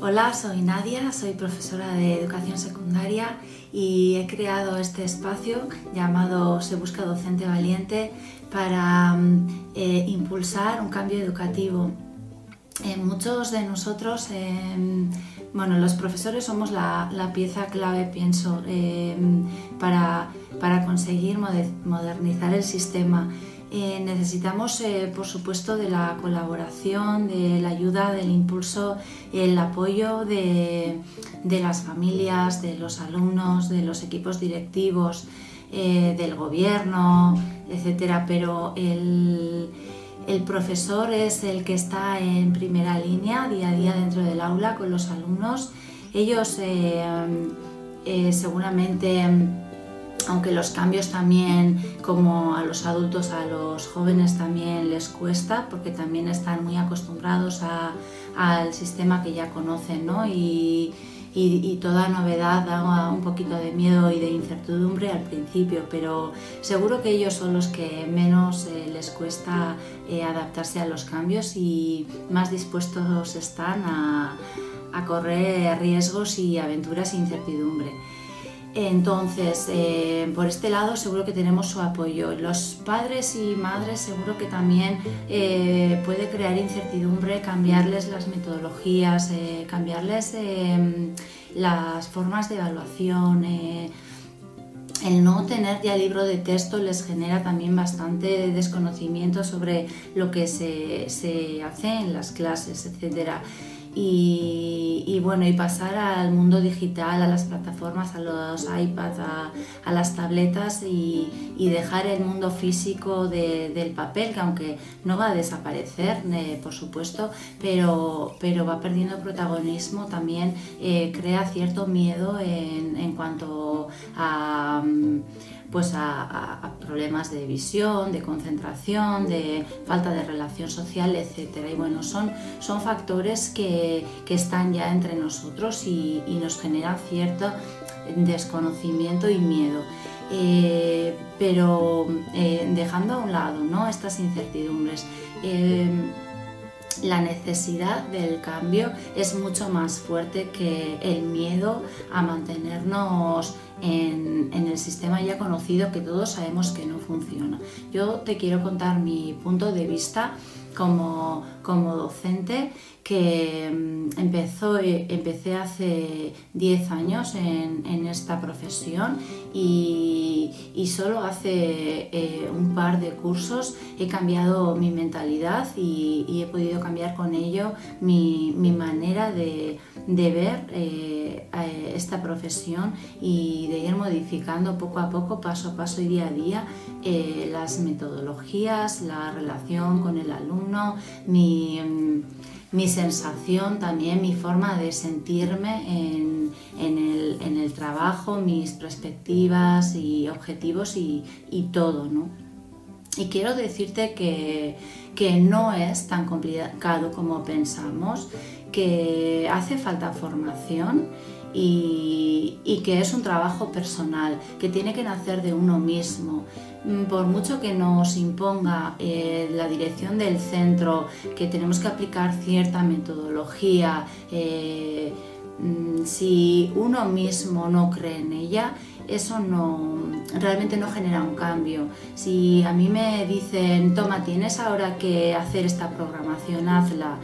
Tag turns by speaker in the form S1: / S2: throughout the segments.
S1: Hola, soy Nadia, soy profesora de educación secundaria y he creado este espacio llamado Se Busca Docente Valiente para mm, eh, impulsar un cambio educativo. Eh, muchos de nosotros, em, bueno, los profesores somos la, pieza clave, pienso, em, para, para conseguir modernizar el sistema. Eh, necesitamos, eh, por supuesto, de la colaboración, de la ayuda, del impulso, el apoyo de, las familias, de los alumnos, de los equipos directivos, eh, del gobierno, etc. Pero el, profesor es el que está en primera línea día a día dentro del aula con los alumnos. Ellos seguramente aunque los cambios también, como a los adultos, a los jóvenes también les cuesta, porque también están muy acostumbrados al sistema que ya conocen, ¿no? Y, toda novedad da un poquito de miedo y de incertidumbre al principio, pero seguro que ellos son los que menos eh, les cuesta eh, adaptarse a los cambios y más dispuestos están a, a correr riesgos y aventuras e incertidumbre. Entonces, eh, por este lado seguro que tenemos su apoyo. Los padres y madres seguro que también eh, puede crear incertidumbre, cambiarles las metodologías, eh, cambiarles em, las formas de evaluación. el no tener ya libro de texto les genera también bastante desconocimiento sobre lo que se, se hace en las clases, etcétera y, bueno, y pasar al mundo digital, a las plataformas, a los iPads, a, las tabletas y, dejar el mundo físico del papel, que aunque no va a desaparecer, por supuesto, pero, pero va perdiendo protagonismo, también eh, crea cierto miedo en, en cuanto a... Mm, pues a, problemas de visión, de concentración, de falta de relación social, etc. Y bueno, son, son factores que, están ya entre nosotros y, nos generan cierto desconocimiento y miedo. Eh, pero eh, dejando a un lado ¿no? estas incertidumbres, eh, la necesidad del cambio es mucho más fuerte que el miedo a mantenernos en, el sistema ya conocido que todos sabemos que no funciona. Yo te quiero contar mi punto de vista como, docente que mm, empezó, eh, empecé hace 10 años en, esta profesión y, solo hace eh, un par de cursos he cambiado mi mentalidad y, he podido cambiar con ello mi, manera de, ver eh, esta profesión y de ir modificando poco a poco, paso a paso y día a día las metodologías, la relación con el alumno Mm, mi, sensación también, mi forma de sentirme en, el, trabajo, mis perspectivas y objetivos y, todo, ¿no? Y quiero decirte que, que, no es tan complicado como pensamos, que hace falta formación y, que es un trabajo personal, que tiene que nacer de uno mismo. Mm, por mucho que nos imponga eh, la dirección del centro, que tenemos que aplicar cierta metodología, eh, mm, si uno mismo no cree en ella, eso no realmente no genera un cambio. Si a mí me dicen, toma, tienes ahora que hacer esta programación, hazla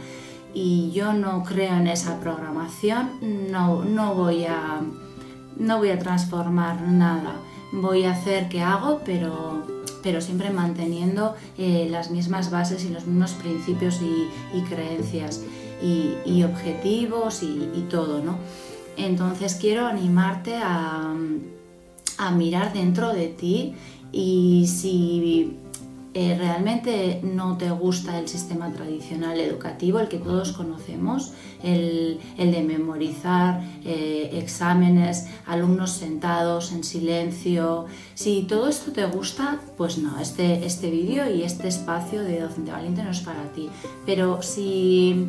S1: y yo no creo en esa programación, no, no, voy, a, no voy a transformar nada. Voy a hacer que hago, pero, pero siempre manteniendo eh, las mismas bases y los mismos principios y, creencias y, objetivos y, todo, ¿no? Entonces quiero animarte a, a mirar dentro de ti y si eh, realmente no te gusta el sistema tradicional educativo, el que todos conocemos, el, de memorizar eh, exámenes, alumnos sentados en silencio, si todo esto te gusta, pues no, este, este vídeo y este espacio de Docente Valiente no es para ti. Pero si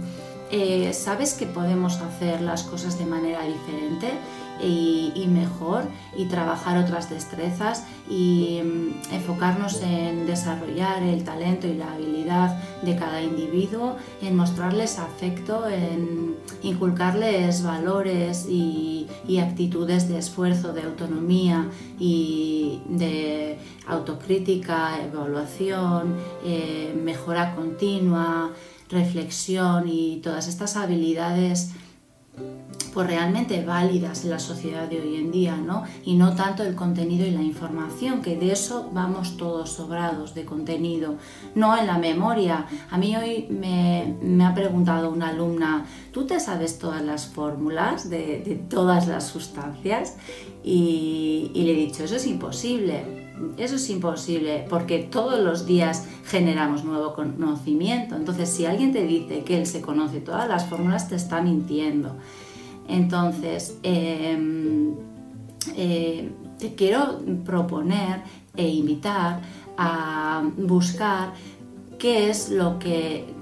S1: eh, sabes que podemos hacer las cosas de manera diferente y, mejor y trabajar otras destrezas y mm, enfocarnos en desarrollar el talento y la habilidad de cada individuo, en mostrarles afecto, en inculcarles valores y, actitudes de esfuerzo, de autonomía y de autocrítica, evaluación, eh, mejora continua, reflexión y todas estas habilidades pues realmente válidas en la sociedad de hoy en día, ¿no? Y no tanto el contenido y la información, que de eso vamos todos sobrados de contenido, no en la memoria. A mí hoy me, ha preguntado una alumna, ¿tú te sabes todas las fórmulas de, todas las sustancias? Y, le he dicho, eso es imposible. Eso es imposible porque todos los días generamos nuevo conocimiento. Entonces, si alguien te dice que él se conoce todas las fórmulas, te está mintiendo. Entonces, em, eh, te quiero proponer e invitar a buscar qué es lo que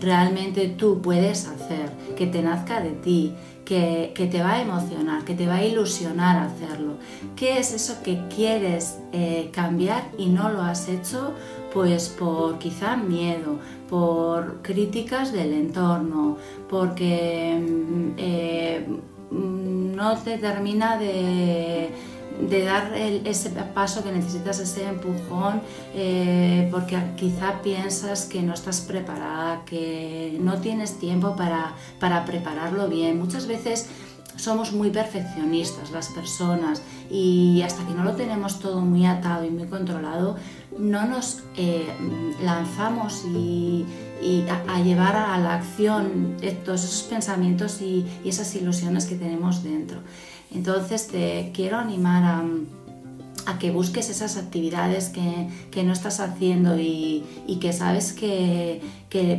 S1: realmente tú puedes hacer, que te nazca de ti, que, te va a emocionar, que te va a ilusionar hacerlo. ¿Qué es eso que quieres eh, cambiar y no lo has hecho? Pues por quizá miedo, por críticas del entorno, porque mm, eh, mm, no te termina de de dar ese paso que necesitas, ese empujón, eh, porque quizá piensas que no estás preparada, que no tienes tiempo para, para prepararlo bien. Muchas veces somos muy perfeccionistas las personas y hasta que no lo tenemos todo muy atado y muy controlado, no nos eh, lanzamos y, a, llevar a la acción todos esos pensamientos y esas ilusiones que tenemos dentro. Entonces te quiero animar a, que busques esas actividades que, no estás haciendo y, que sabes que,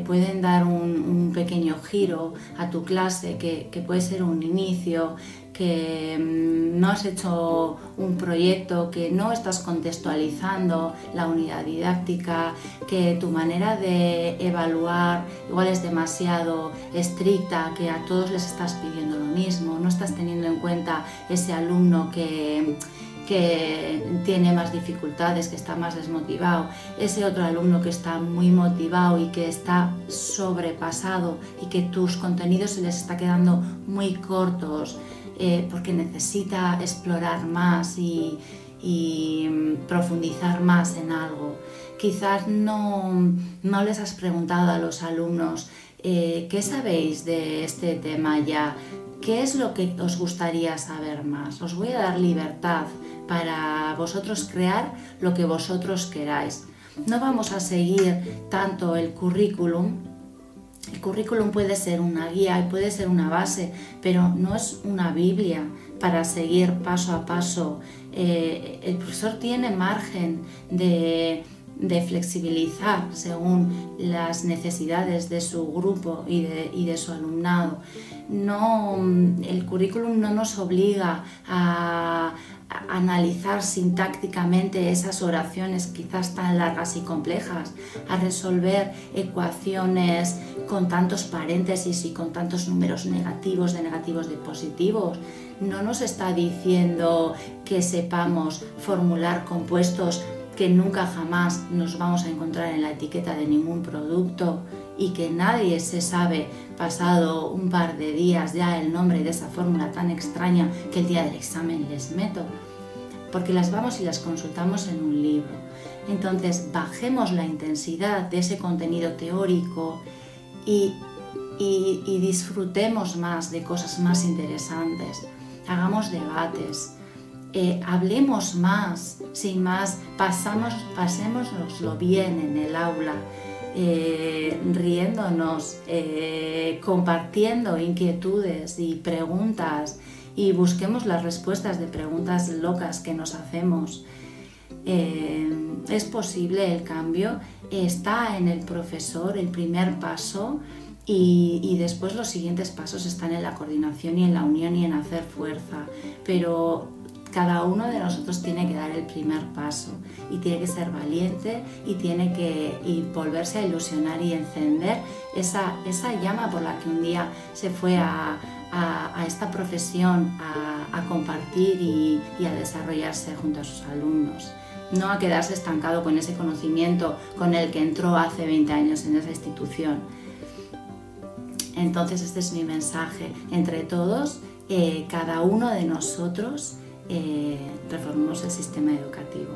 S1: pueden dar un, pequeño giro a tu clase, que, puede ser un inicio, que mm, no has hecho un proyecto, que no estás contextualizando la unidad didáctica, que tu manera de evaluar igual es demasiado estricta, que a todos les estás pidiendo lo mismo, no estás teniendo en cuenta ese alumno que que tiene más dificultades, que está más desmotivado, ese otro alumno que está muy motivado y que está sobrepasado y que tus contenidos se les está quedando muy cortos, eh, porque necesita explorar más y, mm, profundizar más en algo. Quizás no, les has preguntado a los alumnos eh, qué sabéis de este tema ya, qué es lo que os gustaría saber más. Os voy a dar libertad para vosotros crear lo que vosotros queráis. No vamos a seguir tanto el currículum el currículum puede ser una guía y puede ser una base, pero no es una Biblia para seguir paso a paso. Eh, el profesor tiene margen de, flexibilizar según las necesidades de su grupo y de, y de, su alumnado. No, el currículum no nos obliga a, analizar sintácticamente esas oraciones quizás tan largas y complejas, a resolver ecuaciones con tantos paréntesis y con tantos números negativos, de negativos, de positivos. No nos está diciendo que sepamos formular compuestos que nunca jamás nos vamos a encontrar en la etiqueta de ningún producto y que nadie se sabe pasado un par de días ya el nombre de esa fórmula tan extraña que el día del examen les meto, porque las vamos y las consultamos en un libro. Entonces bajemos la intensidad de ese contenido teórico y, disfrutemos más de cosas más interesantes, hagamos debates. Eh, hablemos más, sin más, pasamos, pasémoslo bien en el aula, eh, riéndonos, eh, compartiendo inquietudes y preguntas y busquemos las respuestas de preguntas locas que nos hacemos. Eh, es posible el cambio, está en el profesor el primer paso y, y, después los siguientes pasos están en la coordinación y en la unión y en hacer fuerza. Pero cada uno de nosotros tiene que dar el primer paso y tiene que ser valiente y tiene que volverse a ilusionar y encender esa, esa llama por la que un día se fue a, esta profesión a, compartir y, y a desarrollarse junto a sus alumnos no a quedarse estancado con ese conocimiento con el que entró hace 20 años en esa institución. Entonces este es mi mensaje. Entre todos, eh, cada uno de nosotros eh, reformemos el sistema educativo.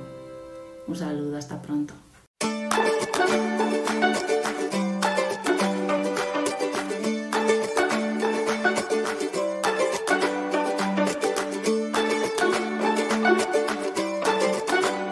S1: Un saludo, hasta pronto.